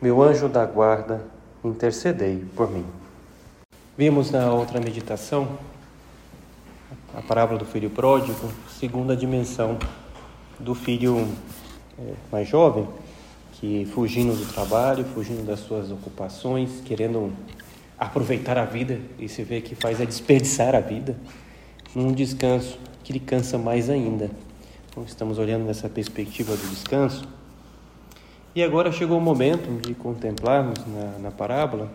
meu anjo da guarda, intercedei por mim. Vimos na outra meditação a parábola do filho pródigo, segunda dimensão do filho é, mais jovem, que fugindo do trabalho, fugindo das suas ocupações, querendo aproveitar a vida e se vê que faz é desperdiçar a vida num descanso que lhe cansa mais ainda. Então, estamos olhando nessa perspectiva do descanso. E agora chegou o momento de contemplarmos na, na parábola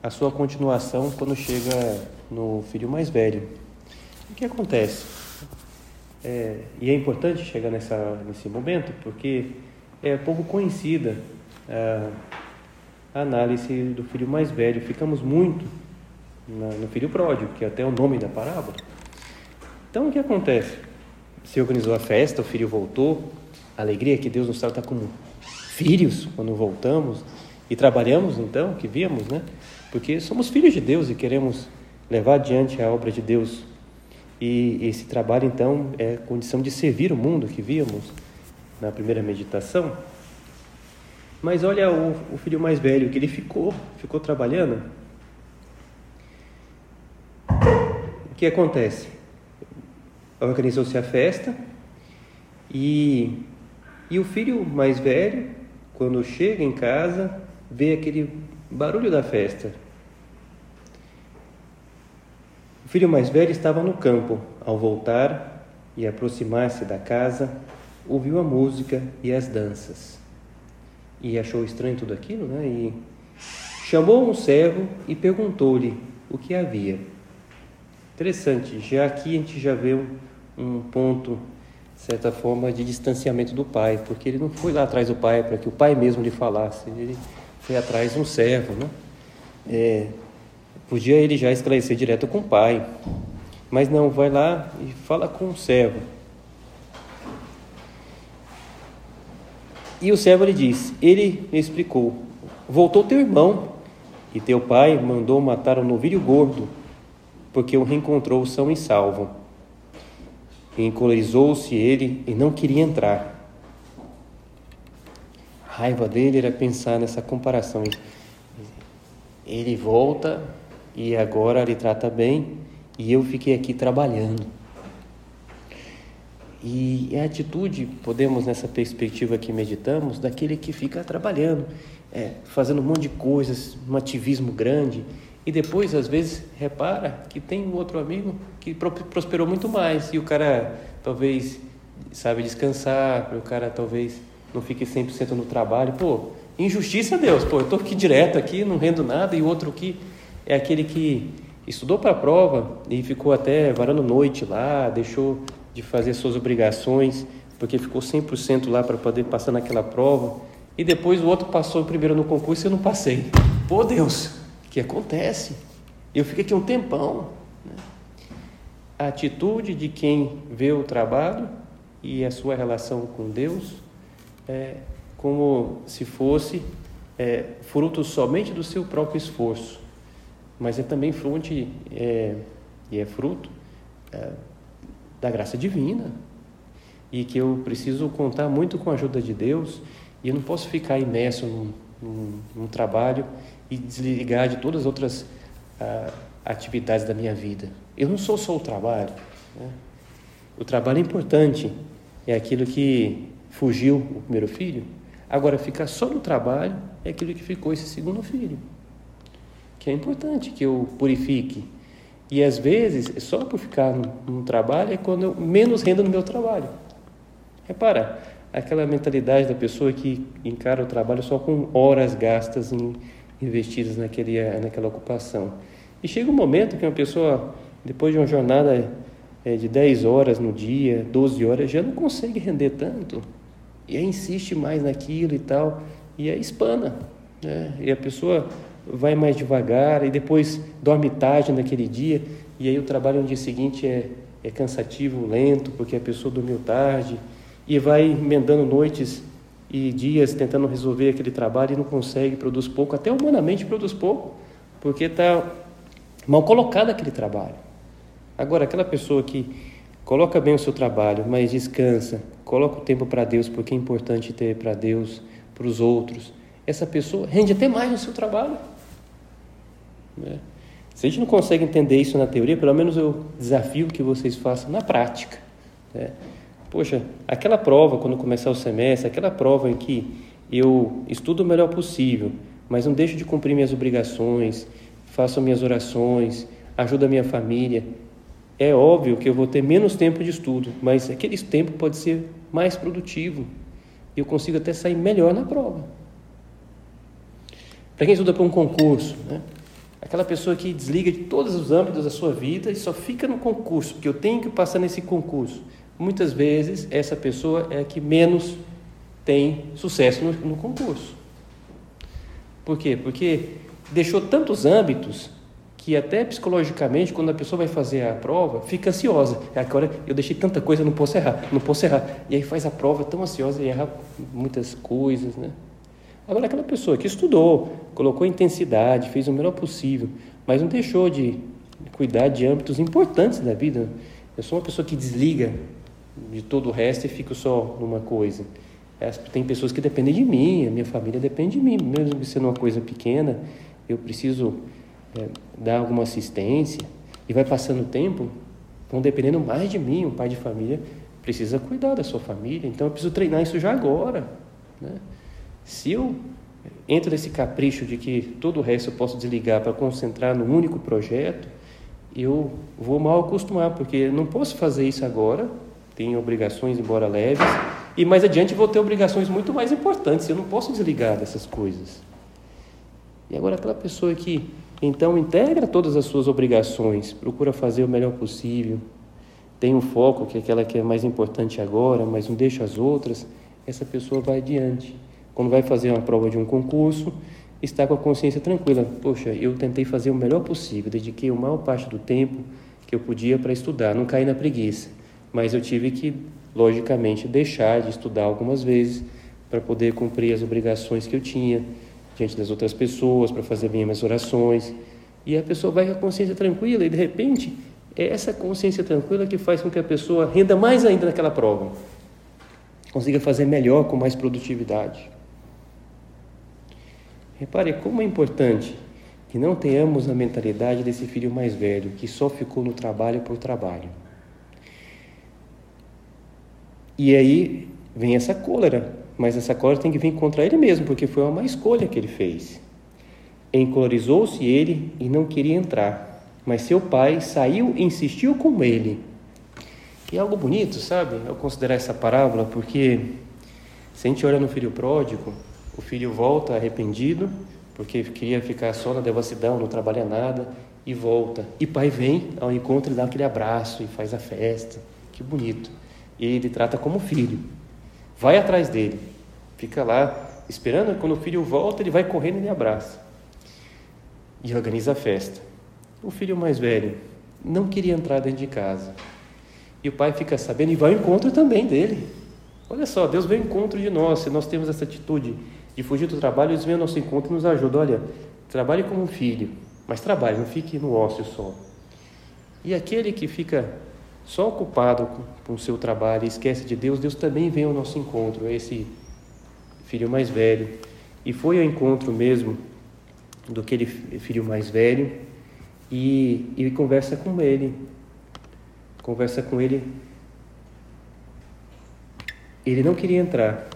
a sua continuação quando chega no filho mais velho. O que acontece? É, e é importante chegar nessa, nesse momento porque é pouco conhecida a, a análise do filho mais velho. Ficamos muito na, no filho pródigo, que é até o nome da parábola. Então o que acontece? Se organizou a festa, o filho voltou, a alegria que Deus nos trata como filhos quando voltamos e trabalhamos então, que víamos, né? Porque somos filhos de Deus e queremos levar adiante a obra de Deus. E esse trabalho então é condição de servir o mundo que víamos na primeira meditação. Mas olha o, o filho mais velho que ele ficou, ficou trabalhando. O que acontece? organizou-se a festa e, e o filho mais velho, quando chega em casa, vê aquele barulho da festa. O filho mais velho estava no campo. Ao voltar e aproximar-se da casa, ouviu a música e as danças. E achou estranho tudo aquilo, né? E chamou um servo e perguntou-lhe o que havia. Interessante, já aqui a gente já vê um, um ponto, certa forma, de distanciamento do pai, porque ele não foi lá atrás do pai para que o pai mesmo lhe falasse, ele foi atrás de um servo, né? É, podia ele já esclarecer direto com o pai, mas não, vai lá e fala com o servo. E o servo lhe disse: Ele me explicou, voltou teu irmão, e teu pai mandou matar um novilho gordo, porque o reencontrou são e salvo. Encolerizou-se ele e não queria entrar. A raiva dele era pensar nessa comparação. Ele volta e agora lhe trata bem e eu fiquei aqui trabalhando. E a atitude, podemos nessa perspectiva que meditamos, daquele que fica trabalhando, é, fazendo um monte de coisas, um ativismo grande, e depois, às vezes, repara que tem um outro amigo que prosperou muito mais e o cara talvez sabe descansar, o cara talvez não fique 100% no trabalho. Pô, injustiça, Deus. Pô, eu estou aqui direto aqui, não rendo nada e o outro aqui é aquele que estudou para a prova e ficou até varando noite lá, deixou de fazer suas obrigações porque ficou 100% lá para poder passar naquela prova. E depois o outro passou primeiro no concurso e eu não passei. Pô, Deus, que acontece. Eu fico aqui um tempão. Né? A atitude de quem vê o trabalho e a sua relação com Deus é como se fosse é, fruto somente do seu próprio esforço, mas é também fruto, é, e é fruto é, da graça divina. E que eu preciso contar muito com a ajuda de Deus e eu não posso ficar imerso num, num, num trabalho e desligar de todas as outras ah, atividades da minha vida. Eu não sou só o trabalho. Né? O trabalho é importante, é aquilo que fugiu o primeiro filho. Agora, ficar só no trabalho é aquilo que ficou esse segundo filho. Que é importante que eu purifique. E às vezes, só por ficar no, no trabalho é quando eu menos renda no meu trabalho. Repara, aquela mentalidade da pessoa que encara o trabalho só com horas gastas em investidas naquele, naquela ocupação. E chega um momento que uma pessoa, depois de uma jornada é, de 10 horas no dia, 12 horas, já não consegue render tanto. E aí insiste mais naquilo e tal, e aí espana. Né? E a pessoa vai mais devagar e depois dorme tarde naquele dia, e aí o trabalho no dia seguinte é, é cansativo, lento, porque a pessoa dormiu tarde, e vai emendando noites e dias tentando resolver aquele trabalho e não consegue, produz pouco, até humanamente produz pouco, porque está mal colocado aquele trabalho. Agora, aquela pessoa que coloca bem o seu trabalho, mas descansa, coloca o tempo para Deus, porque é importante ter para Deus, para os outros, essa pessoa rende até mais no seu trabalho. Né? Se a gente não consegue entender isso na teoria, pelo menos eu desafio que vocês façam na prática. Né? Poxa, aquela prova, quando começar o semestre, aquela prova em que eu estudo o melhor possível, mas não deixo de cumprir minhas obrigações, faço minhas orações, ajudo a minha família. É óbvio que eu vou ter menos tempo de estudo, mas aquele tempo pode ser mais produtivo. Eu consigo até sair melhor na prova. Para quem estuda para um concurso, né? aquela pessoa que desliga de todos os âmbitos da sua vida e só fica no concurso, porque eu tenho que passar nesse concurso. Muitas vezes, essa pessoa é a que menos tem sucesso no, no concurso. Por quê? Porque deixou tantos âmbitos que até psicologicamente, quando a pessoa vai fazer a prova, fica ansiosa. É, agora eu deixei tanta coisa, não posso errar, não posso errar. E aí faz a prova tão ansiosa e erra muitas coisas, né? Agora, aquela pessoa que estudou, colocou intensidade, fez o melhor possível, mas não deixou de cuidar de âmbitos importantes da vida. Eu sou uma pessoa que desliga de todo o resto e fico só numa coisa. Tem pessoas que dependem de mim, a minha família depende de mim, mesmo sendo uma coisa pequena, eu preciso é, dar alguma assistência e vai passando o tempo, vão dependendo mais de mim, um pai de família precisa cuidar da sua família, então eu preciso treinar isso já agora, né? Se eu entro nesse capricho de que todo o resto eu posso desligar para concentrar no único projeto, eu vou mal acostumar, porque não posso fazer isso agora, tenho obrigações, embora leves, e mais adiante vou ter obrigações muito mais importantes, eu não posso desligar dessas coisas. E agora, aquela pessoa que então integra todas as suas obrigações, procura fazer o melhor possível, tem um foco que é aquela que é mais importante agora, mas não deixa as outras, essa pessoa vai adiante quando vai fazer uma prova de um concurso, está com a consciência tranquila. Poxa, eu tentei fazer o melhor possível, dediquei a maior parte do tempo que eu podia para estudar, não caí na preguiça. Mas eu tive que, logicamente, deixar de estudar algumas vezes para poder cumprir as obrigações que eu tinha diante das outras pessoas, para fazer bem minhas orações. E a pessoa vai com a consciência tranquila e, de repente, é essa consciência tranquila que faz com que a pessoa renda mais ainda naquela prova, consiga fazer melhor, com mais produtividade. Repare como é importante que não tenhamos a mentalidade desse filho mais velho, que só ficou no trabalho por trabalho. E aí vem essa cólera, mas essa cólera tem que vir contra ele mesmo, porque foi uma má escolha que ele fez. Encolorizou-se ele e não queria entrar, mas seu pai saiu e insistiu com ele. E é algo bonito, sabe? Eu considerar essa parábola, porque se a gente olha no filho pródigo, o filho volta arrependido, porque queria ficar só na devassidão, não trabalha nada, e volta. E pai vem ao encontro e dá aquele abraço e faz a festa. Que bonito. E ele trata como filho. Vai atrás dele. Fica lá esperando, quando o filho volta, ele vai correndo e ele abraça. E organiza a festa. O filho mais velho não queria entrar dentro de casa. E o pai fica sabendo e vai ao encontro também dele. Olha só, Deus vem ao encontro de nós, se nós temos essa atitude de fugir do trabalho, eles vêm ao nosso encontro e nos ajudam. Olha, trabalhe como um filho, mas trabalhe, não fique no ócio só. E aquele que fica só ocupado com o seu trabalho e esquece de Deus, Deus também vem ao nosso encontro, é esse filho mais velho. E foi ao encontro mesmo do aquele filho mais velho e, e conversa com ele. Conversa com ele. Ele não queria entrar,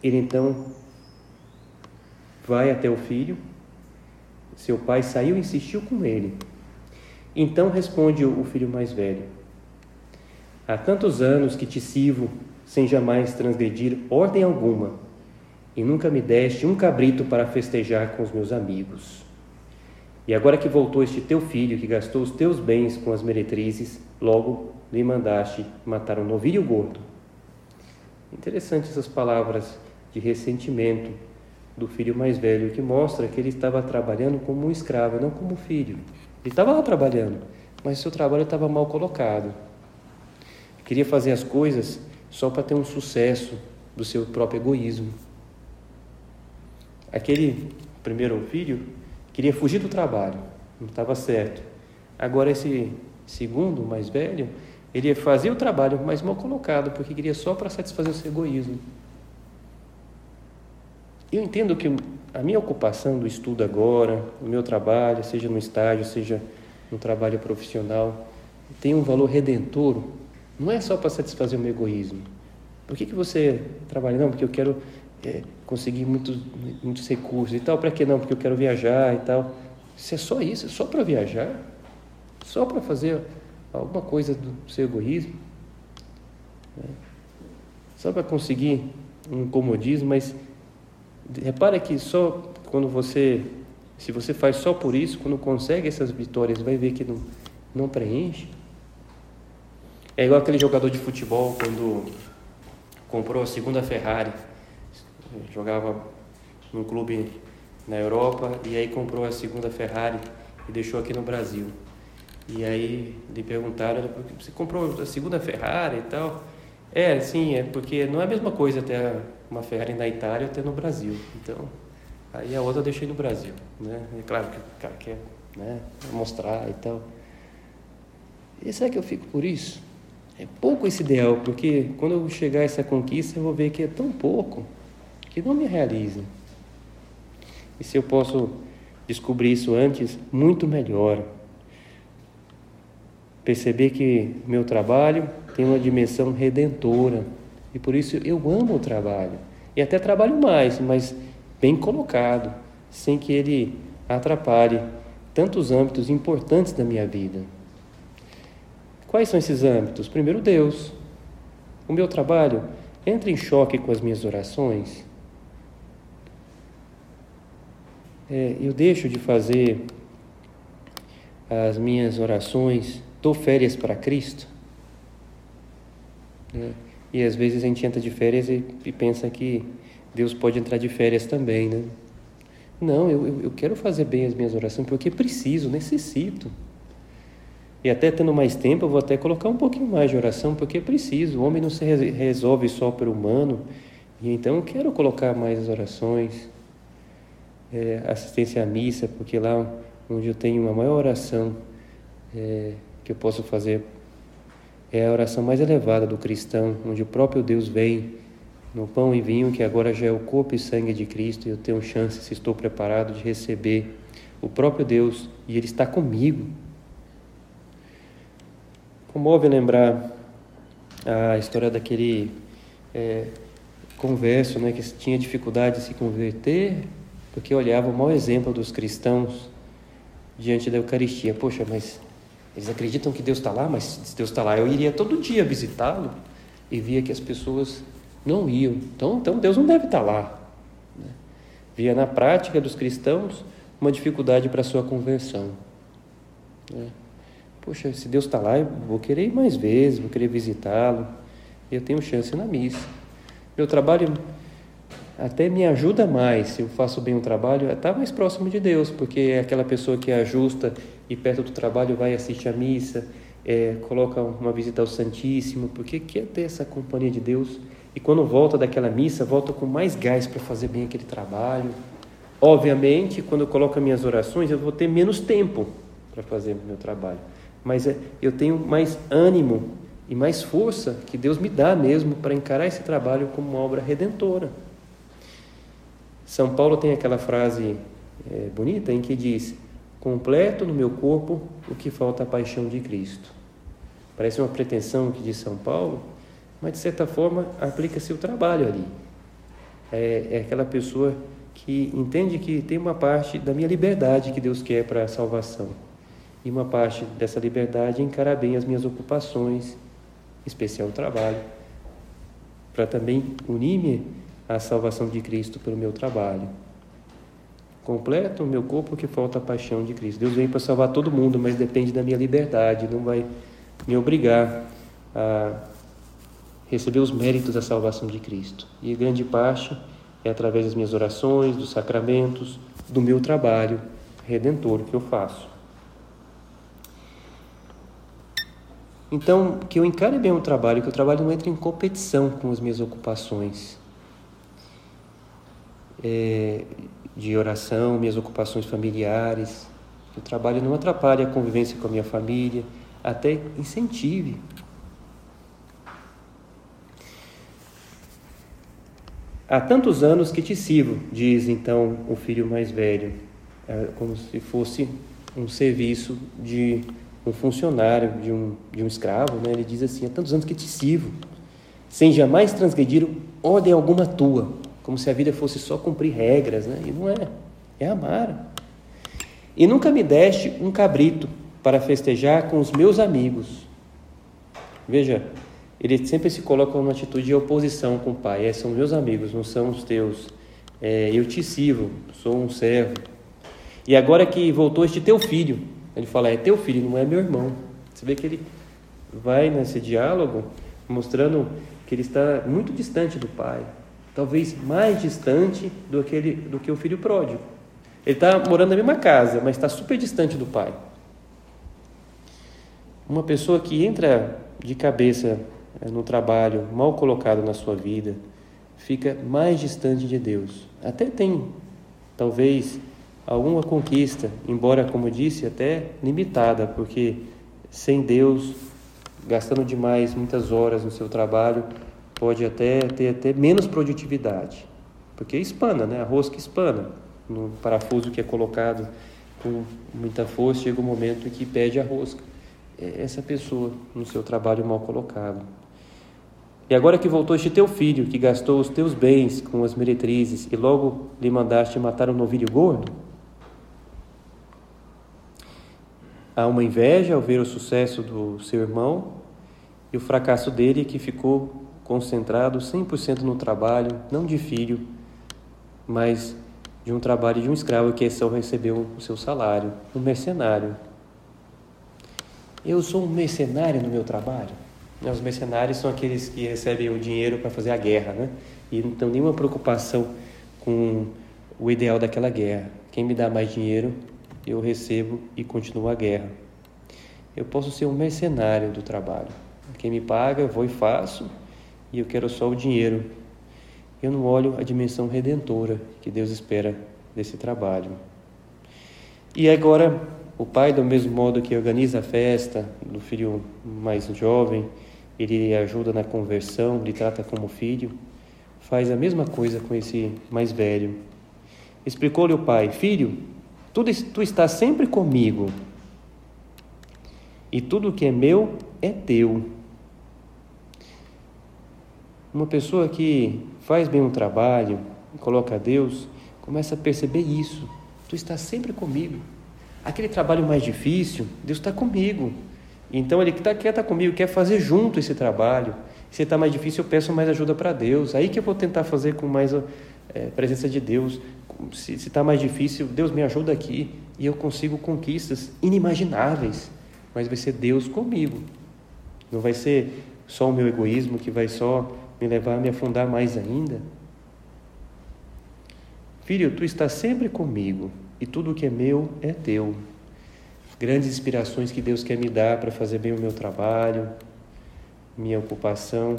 ele então vai até o filho. Seu pai saiu e insistiu com ele. Então responde o filho mais velho: Há tantos anos que te sirvo sem jamais transgredir ordem alguma, e nunca me deste um cabrito para festejar com os meus amigos. E agora que voltou este teu filho, que gastou os teus bens com as meretrizes, logo lhe mandaste matar um novilho gordo. Interessante essas palavras de ressentimento do filho mais velho, que mostra que ele estava trabalhando como um escravo, não como filho. Ele estava lá trabalhando, mas seu trabalho estava mal colocado. Queria fazer as coisas só para ter um sucesso do seu próprio egoísmo. Aquele primeiro filho queria fugir do trabalho, não estava certo. Agora esse segundo, mais velho, ele fazia o trabalho, mas mal colocado, porque queria só para satisfazer o seu egoísmo. Eu entendo que a minha ocupação do estudo agora, o meu trabalho, seja no estágio, seja no trabalho profissional, tem um valor redentor. Não é só para satisfazer o meu egoísmo. Por que, que você trabalha? Não, porque eu quero é, conseguir muitos, muitos recursos e tal. Para que não? Porque eu quero viajar e tal. Se é só isso, é só para viajar? Só para fazer alguma coisa do seu egoísmo? É. Só para conseguir um comodismo, mas repara que só quando você, se você faz só por isso, quando consegue essas vitórias, vai ver que não, não preenche. É igual aquele jogador de futebol quando comprou a segunda Ferrari, jogava num clube na Europa e aí comprou a segunda Ferrari e deixou aqui no Brasil. E aí lhe perguntaram, você comprou a segunda Ferrari e tal? É, sim, é porque não é a mesma coisa ter uma Ferrari na Itália ou ter no Brasil. Então, aí a outra eu deixei no Brasil, né? É claro que o cara quer né, mostrar e tal. E será que eu fico por isso? É pouco esse ideal, porque quando eu chegar a essa conquista, eu vou ver que é tão pouco que não me realiza. E se eu posso descobrir isso antes, muito melhor. Perceber que meu trabalho tem uma dimensão redentora. E por isso eu amo o trabalho. E até trabalho mais, mas bem colocado, sem que ele atrapalhe tantos âmbitos importantes da minha vida. Quais são esses âmbitos? Primeiro, Deus. O meu trabalho entra em choque com as minhas orações. É, eu deixo de fazer as minhas orações, dou férias para Cristo. É, e às vezes a gente entra de férias e, e, pensa que Deus pode entrar de férias também, né? Não, eu, eu quero fazer bem as minhas orações porque preciso, necessito. E até tendo mais tempo, eu vou até colocar um pouquinho mais de oração, porque preciso. O homem não se resolve só pelo humano. E então eu quero colocar mais orações, é, assistência à missa, porque lá onde eu tenho uma maior oração é, que eu posso fazer é a oração mais elevada do cristão, onde o próprio Deus vem no pão e vinho, que agora já é o corpo e sangue de Cristo, e eu tenho chance, se estou preparado, de receber o próprio Deus, e Ele está comigo. Comove lembrar a história daquele é, converso né, que tinha dificuldade de se converter porque olhava o mau exemplo dos cristãos diante da Eucaristia. Poxa, mas eles acreditam que Deus está lá, mas se Deus está lá, eu iria todo dia visitá-lo e via que as pessoas não iam. Então, então Deus não deve estar tá lá. Né? Via na prática dos cristãos uma dificuldade para a sua conversão. Né? Poxa, se Deus está lá, eu vou querer ir mais vezes, vou querer visitá-lo. Eu tenho chance na missa. Meu trabalho até me ajuda mais, se eu faço bem o trabalho, estar tá mais próximo de Deus, porque é aquela pessoa que ajusta e perto do trabalho vai assistir a missa, é, coloca uma visita ao Santíssimo, porque quer ter essa companhia de Deus. E quando volta daquela missa, volta com mais gás para fazer bem aquele trabalho. Obviamente, quando eu coloco as minhas orações, eu vou ter menos tempo para fazer meu trabalho mas é, eu tenho mais ânimo e mais força que Deus me dá mesmo para encarar esse trabalho como uma obra redentora. São Paulo tem aquela frase é, bonita em que diz: Completo no meu corpo o que falta a paixão de Cristo. Parece uma pretensão que diz São Paulo, mas de certa forma aplica-se o trabalho ali. É, é aquela pessoa que entende que tem uma parte da minha liberdade que Deus quer para a salvação e uma parte dessa liberdade encarar bem as minhas ocupações, especial o trabalho, para também unir-me à salvação de Cristo pelo meu trabalho. Completo o meu corpo que falta a paixão de Cristo. Deus vem para salvar todo mundo, mas depende da minha liberdade, não vai me obrigar a receber os méritos da salvação de Cristo. E grande parte é através das minhas orações, dos sacramentos, do meu trabalho redentor que eu faço. Então, que eu encare bem o trabalho, que o trabalho não entre em competição com as minhas ocupações é, de oração, minhas ocupações familiares. Que o trabalho não atrapalhe a convivência com a minha família, até incentive. Há tantos anos que te sirvo, diz então o filho mais velho, é como se fosse um serviço de um funcionário, de um, de um escravo, né? ele diz assim: há tantos anos que te sirvo, sem jamais transgredir ordem alguma tua, como se a vida fosse só cumprir regras, né? e não é, é amar. E nunca me deste um cabrito para festejar com os meus amigos. Veja, ele sempre se coloca numa atitude de oposição com o pai. É, são meus amigos, não são os teus. É, eu te sirvo, sou um servo. E agora que voltou este teu filho, ele fala, é teu filho, não é meu irmão. Você vê que ele vai nesse diálogo mostrando que ele está muito distante do pai, talvez mais distante do que, do que o filho pródigo. Ele está morando na mesma casa, mas está super distante do pai. Uma pessoa que entra de cabeça eh, no trabalho, mal colocado na sua vida, fica mais distante de Deus. Até tem, talvez, alguma conquista, embora, como disse, até limitada, porque sem Deus, gastando demais muitas horas no seu trabalho, pode até ter até menos produtividade, porque espana, né? A rosca espana no parafuso que é colocado com muita força, chega um momento em que pede a rosca. É essa pessoa no seu trabalho mal colocado. E agora que voltou este teu filho, que gastou os teus bens com as meretrizes, e logo lhe mandaste matar um novilho gordo, Há uma inveja ao ver o sucesso do seu irmão e o fracasso dele que ficou concentrado 100% no trabalho, não de filho, mas de um trabalho de um escravo que só recebeu o seu salário, um mercenário. Eu sou um mercenário no meu trabalho. Os mercenários são aqueles que recebem o dinheiro para fazer a guerra, né? E não tem nenhuma preocupação com o ideal daquela guerra. Quem me dá mais dinheiro eu recebo e continuo a guerra. Eu posso ser um mercenário do trabalho. Quem me paga, eu vou e faço, e eu quero só o dinheiro. Eu não olho a dimensão redentora que Deus espera desse trabalho. E agora, o pai, do mesmo modo que organiza a festa do filho mais jovem, ele ajuda na conversão, lhe trata como filho, faz a mesma coisa com esse mais velho. Explicou-lhe o pai: Filho, Tu, tu estás sempre comigo, e tudo que é meu é teu. Uma pessoa que faz bem um trabalho, coloca Deus, começa a perceber isso. Tu estás sempre comigo. Aquele trabalho mais difícil, Deus está comigo. Então ele tá, quer estar tá comigo, quer fazer junto esse trabalho. Se está mais difícil, eu peço mais ajuda para Deus. Aí que eu vou tentar fazer com mais é, presença de Deus se está mais difícil, Deus me ajuda aqui e eu consigo conquistas inimagináveis, mas vai ser Deus comigo. Não vai ser só o meu egoísmo que vai só me levar a me afundar mais ainda. Filho, tu estás sempre comigo e tudo o que é meu é teu. Grandes inspirações que Deus quer me dar para fazer bem o meu trabalho, minha ocupação,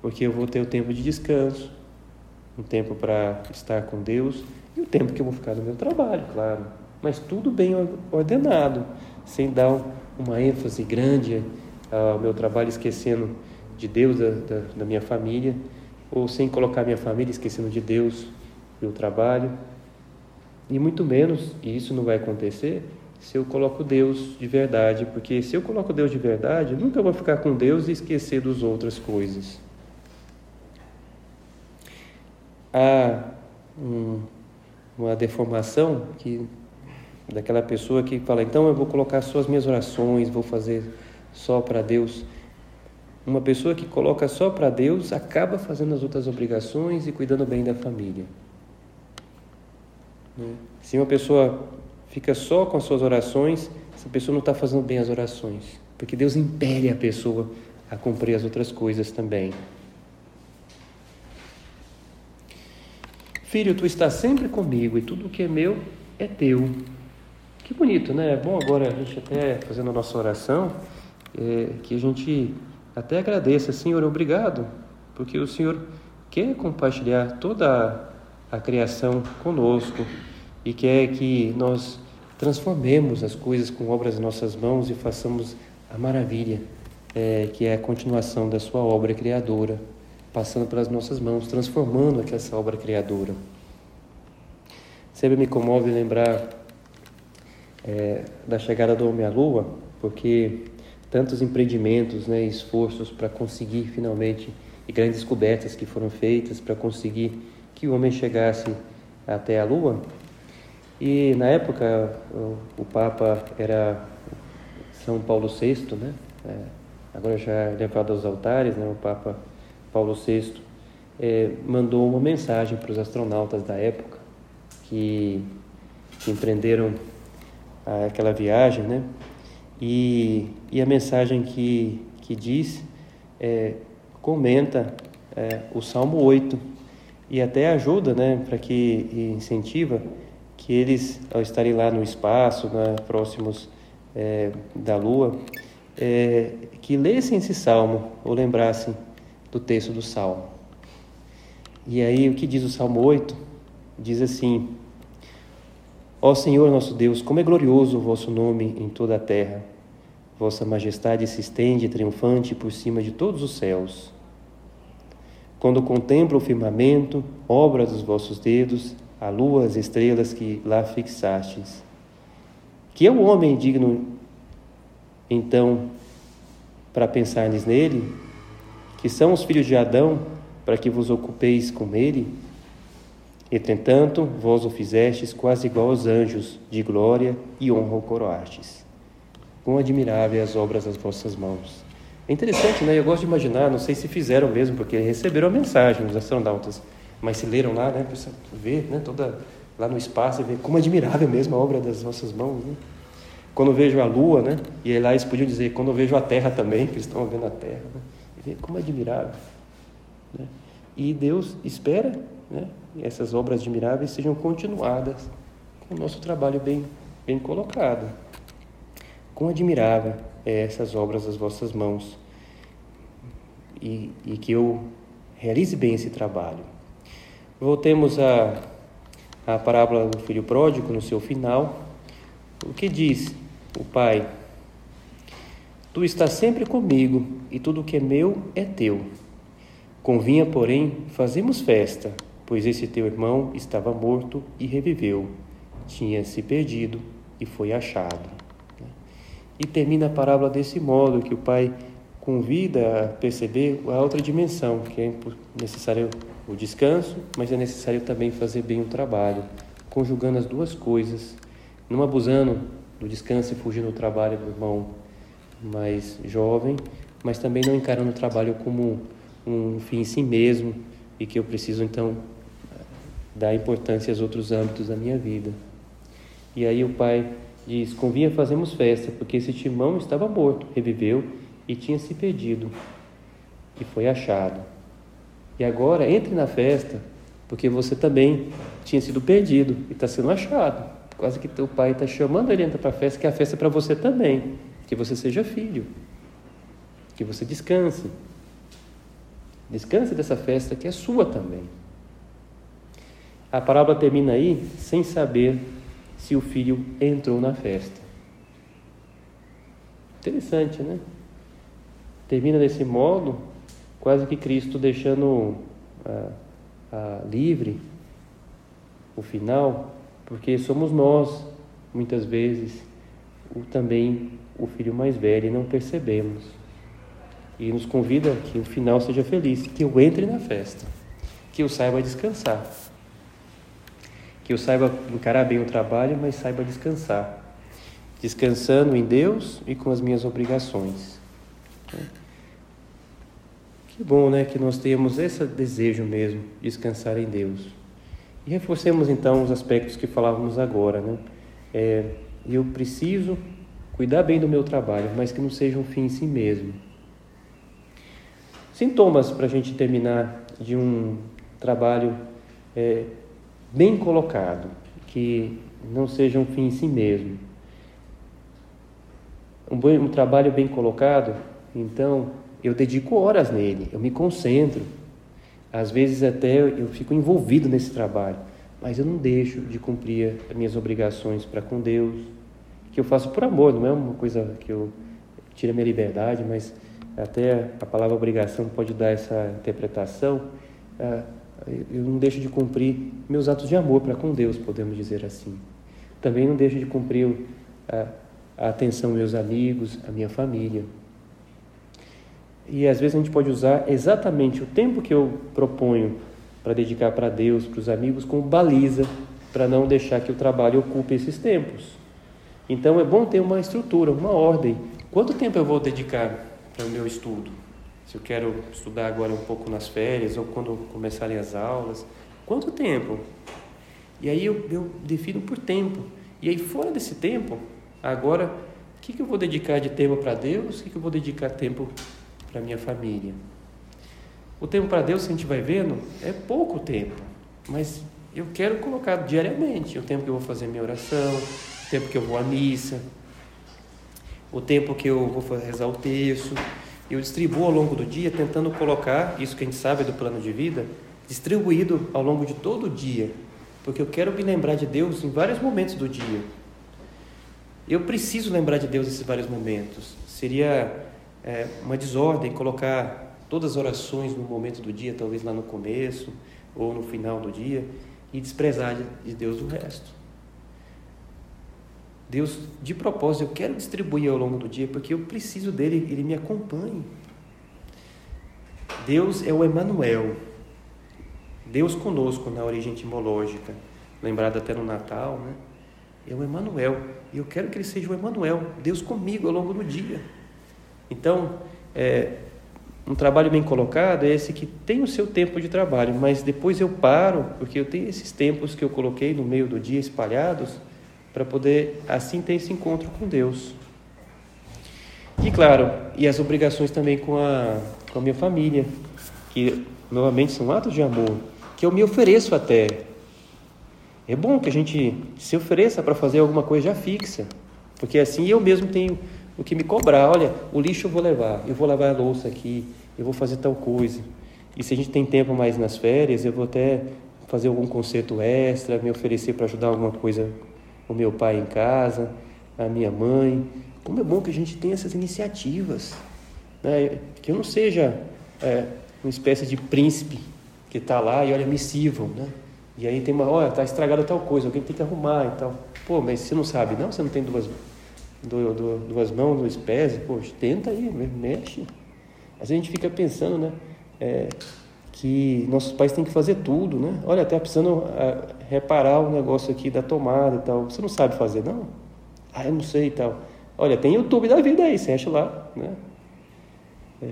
porque eu vou ter o tempo de descanso, um tempo para estar com Deus e o tempo que eu vou ficar no meu trabalho, claro. Mas tudo bem ordenado, sem dar uma ênfase grande ao meu trabalho, esquecendo de Deus, da, da, da minha família, ou sem colocar minha família, esquecendo de Deus e o trabalho. E muito menos, e isso não vai acontecer, se eu coloco Deus de verdade, porque se eu coloco Deus de verdade, nunca vou ficar com Deus e esquecer das outras coisas há um, uma deformação que daquela pessoa que fala, então eu vou colocar só as minhas orações, vou fazer só para Deus. Uma pessoa que coloca só para Deus acaba fazendo as outras obrigações e cuidando bem da família. Né? Se uma pessoa fica só com as suas orações, essa pessoa não está fazendo bem as orações, porque Deus impele a pessoa a cumprir as outras coisas também. Filho, tu estás sempre comigo e tudo que é meu é teu. Que bonito, né? É bom agora a gente até fazendo a nossa oração, é, que a gente até agradeça, Senhor, obrigado, porque o Senhor quer compartilhar toda a, criação conosco e quer que nós transformemos as coisas com obras em nossas mãos e façamos a maravilha, é, que é a continuação da sua obra criadora, passando pelas nossas mãos, transformando essa obra criadora. Sempre me comove lembrar é, da chegada do homem à Lua, porque tantos empreendimentos, né, esforços para conseguir finalmente e grandes descobertas que foram feitas para conseguir que o homem chegasse até a Lua. E na época o, o Papa era São Paulo VI, né? É, agora já é levado aos altares, né? O Papa Paulo VI é, mandou uma mensagem para os astronautas da época que, que empreenderam aquela viagem, né? E, e a mensagem que, que diz é, comenta é, o Salmo 8 e até ajuda, né, para que incentiva que eles, ao estarem lá no espaço, né, próximos é, da Lua, é, que lessem esse salmo ou lembrassem do texto do salmo. E aí o que diz o Salmo 8? Diz assim: Ó Senhor nosso Deus, como é glorioso o vosso nome em toda a terra. Vossa majestade se estende triunfante por cima de todos os céus. Quando contemplo o firmamento, obra dos vossos dedos, a lua, as estrelas que lá fixastes. Que é o homem digno, então, para pensardes nele, que são os filhos de Adão, para que vos ocupeis com ele? Entretanto, vós o fizestes quase igual aos anjos, de glória e honra o coroastes. Quão admiráveis as obras das vossas mãos. É interessante, né? Eu gosto de imaginar, não sei se fizeram mesmo, porque receberam a mensagem, os astronautas. Mas se leram lá, né? Precisa ver, né? Toda lá no espaço e ver como admirável mesmo a obra das nossas mãos, né? Quando vejo a Lua, né? E aí lá eles podiam dizer, quando vejo a Terra também, que eles estão vendo a Terra, né? Ver como é admirável. Né? E Deus espera, né? Que essas obras admiráveis sejam continuadas com o nosso trabalho bem, bem colocado. Quão admirável é essas obras das vossas mãos e, e que eu realize bem esse trabalho. Voltemos à, à parábola do filho pródigo, no seu final. O que diz o pai? Tu estás sempre comigo, e tudo que é meu é teu. Convinha, porém, fazemos festa, pois esse teu irmão estava morto e reviveu, tinha se perdido e foi achado. E termina a parábola desse modo, que o pai convida a perceber a outra dimensão, que é necessário o descanso, mas é necessário também fazer bem o trabalho, conjugando as duas coisas, não abusando do descanso e fugindo do trabalho do irmão mais jovem, mas também não encarando o trabalho como um fim em si mesmo e que eu preciso então dar importância aos outros âmbitos da minha vida. E aí o pai diz: Convinha fazermos festa, porque esse timão estava morto, reviveu e tinha se perdido e foi achado. E agora entre na festa, porque você também tinha sido perdido e está sendo achado. Quase que teu pai está chamando ele para a festa, que a festa é para você também, que você seja filho, que você descanse. Descanse dessa festa que é sua também. A parábola termina aí sem saber se o filho entrou na festa. Interessante, né? Termina desse modo, quase que Cristo deixando ah, ah, livre o final, porque somos nós, muitas vezes, o, também o filho mais velho e não percebemos. E nos convida que o final seja feliz, que eu entre na festa, que eu saiba descansar, que eu saiba encarar bem o trabalho, mas saiba descansar, descansando em Deus e com as minhas obrigações. Que bom, né, que nós tenhamos esse desejo mesmo, descansar em Deus. E reforcemos então os aspectos que falávamos agora, né? É, eu preciso cuidar bem do meu trabalho, mas que não seja um fim em si mesmo. Sintomas para a gente terminar de um trabalho é, bem colocado, que não seja um fim em si mesmo. Um, bom, um trabalho bem colocado, então eu dedico horas nele, eu me concentro. Às vezes até eu fico envolvido nesse trabalho, mas eu não deixo de cumprir as minhas obrigações para com Deus, que eu faço por amor, não é uma coisa que eu tiro a minha liberdade, mas até a palavra obrigação pode dar essa interpretação. Ah, eu não deixo de cumprir meus atos de amor para com Deus, podemos dizer assim. Também não deixo de cumprir a, a atenção aos meus amigos, a minha família. E às vezes a gente pode usar exatamente o tempo que eu proponho para dedicar para Deus, para os amigos, como baliza para não deixar que o trabalho ocupe esses tempos. Então é bom ter uma estrutura, uma ordem. Quanto tempo eu vou dedicar para o meu estudo? Se eu quero estudar agora um pouco nas férias ou quando começarem as aulas, quanto tempo? E aí eu, eu defino por tempo. E aí fora desse tempo, agora, o que, que eu vou dedicar de tempo para Deus? O que, que eu vou dedicar tempo para minha família? O tempo para Deus, se a gente vai vendo, é pouco tempo, mas eu quero colocar diariamente o tempo que eu vou fazer minha oração, o tempo que eu vou à missa, o tempo que eu vou rezar o texto. Eu distribuo ao longo do dia, tentando colocar isso que a gente sabe do plano de vida, distribuído ao longo de todo o dia, porque eu quero me lembrar de Deus em vários momentos do dia. Eu preciso lembrar de Deus nesses vários momentos. Seria é, uma desordem colocar todas as orações no momento do dia, talvez lá no começo ou no final do dia, e desprezar de Deus o resto. Deus, de propósito, eu quero distribuir ao longo do dia porque eu preciso dele, ele me acompanhe. Deus é o Emanuel. Deus conosco na origem etimológica, lembrado até no Natal, né? É o Emanuel. E eu quero que ele seja o Emanuel, Deus comigo ao longo do dia. Então, é, um trabalho bem colocado é esse que tem o seu tempo de trabalho, mas depois eu paro, porque eu tenho esses tempos que eu coloquei no meio do dia espalhados, para poder assim ter esse encontro com Deus. E claro, e as obrigações também com a, com a minha família, que novamente são atos de amor, que eu me ofereço até. É bom que a gente se ofereça para fazer alguma coisa já fixa, porque assim eu mesmo tenho o que me cobrar. Olha, o lixo eu vou levar, eu vou lavar a louça aqui, eu vou fazer tal coisa. E se a gente tem tempo mais nas férias, eu vou até fazer algum concerto extra, me oferecer para ajudar alguma coisa o meu pai em casa, a minha mãe. Como é bom que a gente tenha essas iniciativas. Né? Que eu não seja é, uma espécie de príncipe que está lá e olha, me sirvam. Né? E aí tem uma, olha, está estragada tal coisa, alguém tem que arrumar e tal. Pô, mas você não sabe, não? Você não tem duas, duas mãos, dois pés? Poxa, tenta aí, mexe. Às vezes a gente fica pensando, né? É, que nossos pais têm que fazer tudo, né? Olha, até precisando ah, reparar o negócio aqui da tomada e tal. Você não sabe fazer, não? Ah, eu não sei e tal. Olha, tem YouTube da vida aí, você acha lá, né? É,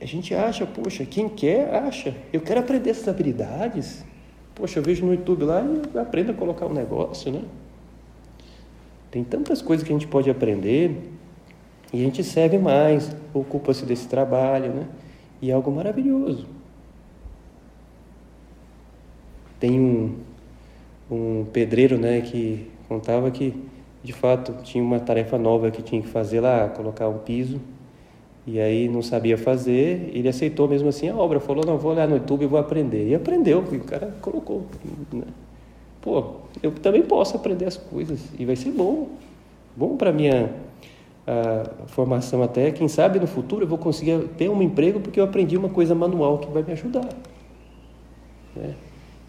a gente acha, poxa, quem quer, acha. Eu quero aprender essas habilidades. Poxa, eu vejo no YouTube lá e aprendo a colocar um negócio, né? Tem tantas coisas que a gente pode aprender e a gente serve mais, ocupa-se desse trabalho, né? E é algo maravilhoso. Tem um, um pedreiro né, que contava que, de fato, tinha uma tarefa nova que tinha que fazer lá, colocar um piso, e aí não sabia fazer, ele aceitou mesmo assim a obra, falou, não, vou olhar no YouTube e vou aprender. E aprendeu, e o cara colocou. Né? Pô, eu também posso aprender as coisas, e vai ser bom. Bom para minha a formação até, quem sabe no futuro eu vou conseguir ter um emprego porque eu aprendi uma coisa manual que vai me ajudar. Né?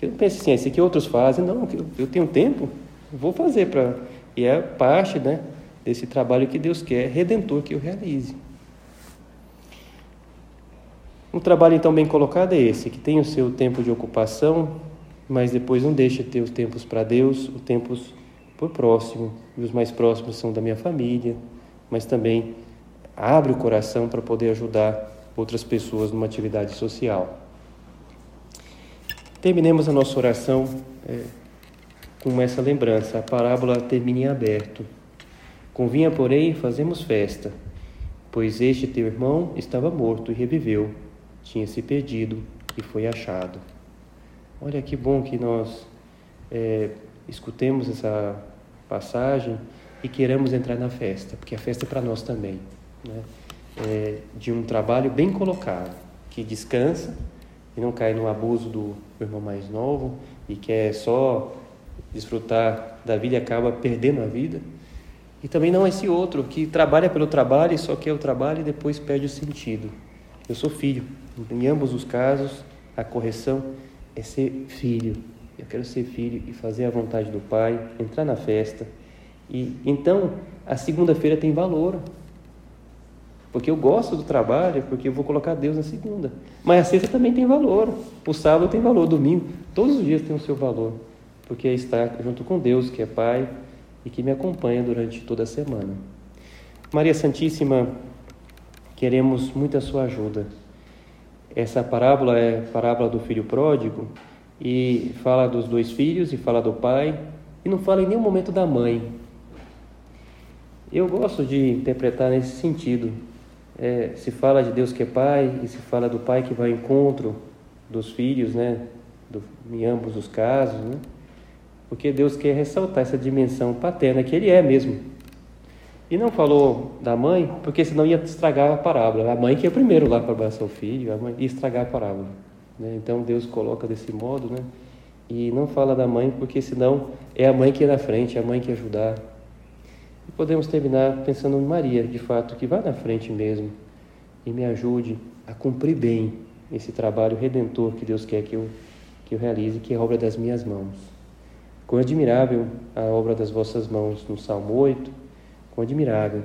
Eu não penso assim, esse aqui outros fazem, não, eu tenho tempo, vou fazer para. E é parte né, desse trabalho que Deus quer, redentor, que eu realize. Um trabalho então bem colocado é esse, que tem o seu tempo de ocupação, mas depois não deixa de ter os tempos para Deus, os tempos por próximo, e os mais próximos são da minha família, mas também abre o coração para poder ajudar outras pessoas numa atividade social. Terminemos a nossa oração é, com essa lembrança. A parábola termina em aberto. Convinha, porém, fazemos festa, pois este teu irmão estava morto e reviveu, tinha se perdido e foi achado. Olha que bom que nós é, escutemos essa passagem e queiramos entrar na festa, porque a festa é para nós também. Né? É, de um trabalho bem colocado, que descansa e não cai no abuso do irmão mais novo e quer só desfrutar da vida e acaba perdendo a vida. E também não esse outro que trabalha pelo trabalho e só quer o trabalho e depois perde o sentido. Eu sou filho. Em ambos os casos, a correção é ser filho. Eu quero ser filho e fazer a vontade do Pai, entrar na festa. E então a segunda-feira tem valor. Porque eu gosto do trabalho, porque eu vou colocar Deus na segunda. Mas a sexta também tem valor. O sábado tem valor, o domingo, todos os dias tem o seu valor. Porque está junto com Deus, que é Pai e que me acompanha durante toda a semana. Maria Santíssima, queremos muito a sua ajuda. Essa parábola é a parábola do filho pródigo e fala dos dois filhos e fala do pai e não fala em nenhum momento da mãe. Eu gosto de interpretar nesse sentido. É, se fala de Deus que é pai e se fala do pai que vai ao encontro dos filhos, né? Do, em ambos os casos, né? Porque Deus quer ressaltar essa dimensão paterna que Ele é mesmo. E não falou da mãe, porque senão ia estragar a parábola. A mãe que é primeiro lá para abraçar o filho, a mãe ia estragar a parábola. Né? Então Deus coloca desse modo, né? E não fala da mãe, porque senão é a mãe que é na frente, é a mãe que ajudar. E podemos terminar pensando em Maria, de fato, que vá na frente mesmo e me ajude a cumprir bem esse trabalho redentor que Deus quer que eu, que eu realize, que é obra das minhas mãos. Quão admirável a obra das vossas mãos no Salmo 8, quão admirável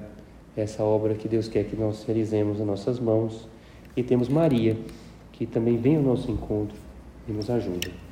essa obra que Deus quer que nós realizemos nas nossas mãos. E temos Maria, que também vem ao nosso encontro e nos ajuda.